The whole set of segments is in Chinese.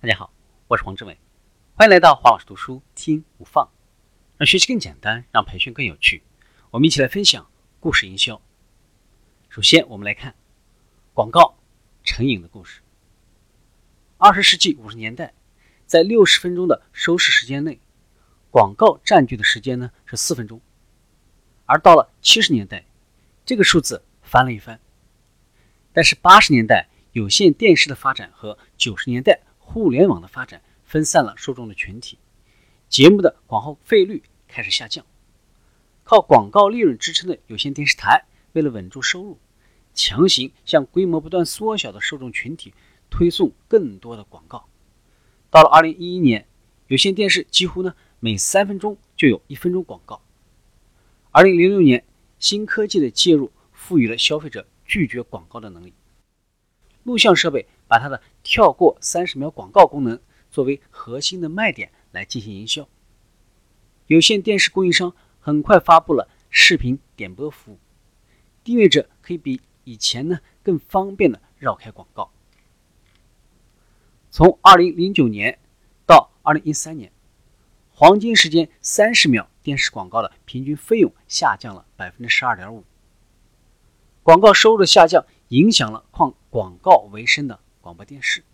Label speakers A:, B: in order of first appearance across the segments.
A: 大家好，我是黄志伟，欢迎来到黄老师读书听无放，让学习更简单，让培训更有趣。我们一起来分享故事营销。首先，我们来看广告成瘾的故事。二十世纪五十年代，在六十分钟的收视时间内，广告占据的时间呢是四分钟，而到了七十年代，这个数字翻了一番。但是八十年代有线电视的发展和九十年代互联网的发展分散了受众的群体，节目的广告费率开始下降。靠广告利润支撑的有线电视台，为了稳住收入，强行向规模不断缩小的受众群体推送更多的广告。到了二零一一年，有线电视几乎呢每三分钟就有一分钟广告。二零零六年，新科技的介入赋予了消费者。拒绝广告的能力。录像设备把它的跳过三十秒广告功能作为核心的卖点来进行营销。有线电视供应商很快发布了视频点播服务，订阅者可以比以前呢更方便的绕开广告。从二零零九年到二零一三年，黄金时间三十秒电视广告的平均费用下降了百分之十二点五。广告收入的下降影响了靠广告为生的广播电视，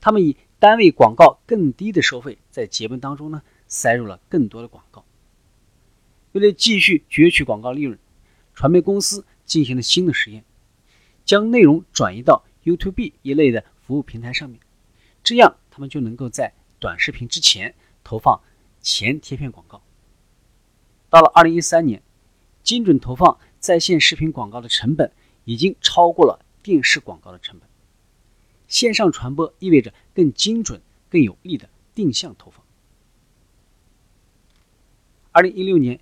A: 他们以单位广告更低的收费，在节目当中呢塞入了更多的广告。为了继续攫取广告利润，传媒公司进行了新的实验，将内容转移到 YouTube 一类的服务平台上面，这样他们就能够在短视频之前投放前贴片广告。到了二零一三年，精准投放。在线视频广告的成本已经超过了电视广告的成本。线上传播意味着更精准、更有力的定向投放。二零一六年，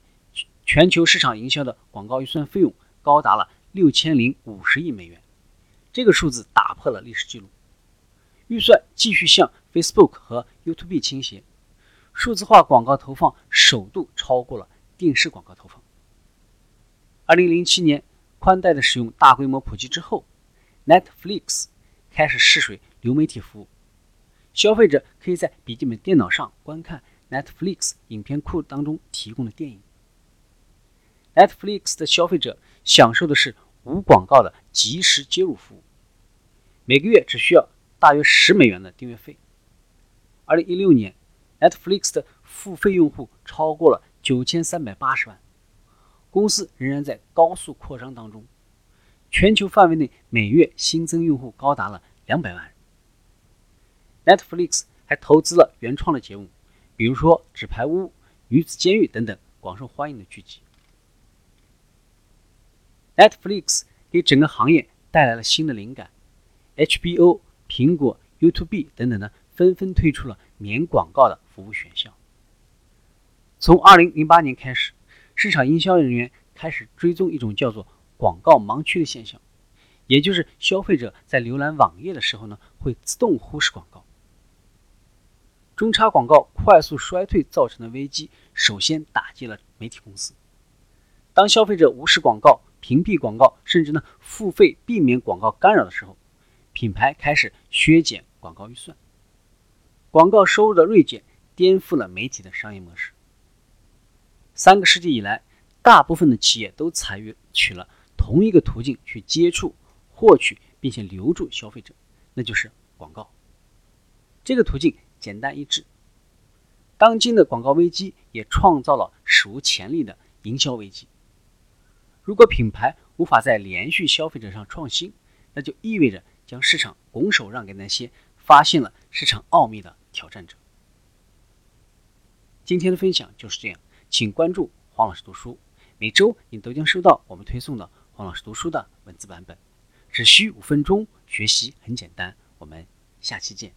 A: 全球市场营销的广告预算费用高达了六千零五十亿美元，这个数字打破了历史记录。预算继续向 Facebook 和 YouTube 倾斜，数字化广告投放首度超过了电视广告投放。二零零七年，宽带的使用大规模普及之后，Netflix 开始试水流媒体服务。消费者可以在笔记本电脑上观看 Netflix 影片库当中提供的电影。Netflix 的消费者享受的是无广告的即时接入服务，每个月只需要大约十美元的订阅费。二零一六年，Netflix 的付费用户超过了九千三百八十万。公司仍然在高速扩张当中，全球范围内每月新增用户高达了两百万。Netflix 还投资了原创的节目，比如说《纸牌屋》《女子监狱》等等广受欢迎的剧集。Netflix 给整个行业带来了新的灵感，HBO、苹果、YouTube 等等呢，纷纷推出了免广告的服务选项。从二零零八年开始。市场营销人员开始追踪一种叫做“广告盲区”的现象，也就是消费者在浏览网页的时候呢，会自动忽视广告。中插广告快速衰退造成的危机，首先打击了媒体公司。当消费者无视广告、屏蔽广告，甚至呢付费避免广告干扰的时候，品牌开始削减广告预算。广告收入的锐减，颠覆了媒体的商业模式。三个世纪以来，大部分的企业都采取了同一个途径去接触、获取并且留住消费者，那就是广告。这个途径简单易治。当今的广告危机也创造了史无前例的营销危机。如果品牌无法在连续消费者上创新，那就意味着将市场拱手让给那些发现了市场奥秘的挑战者。今天的分享就是这样。请关注黄老师读书，每周你都将收到我们推送的黄老师读书的文字版本。只需五分钟，学习很简单。我们下期见。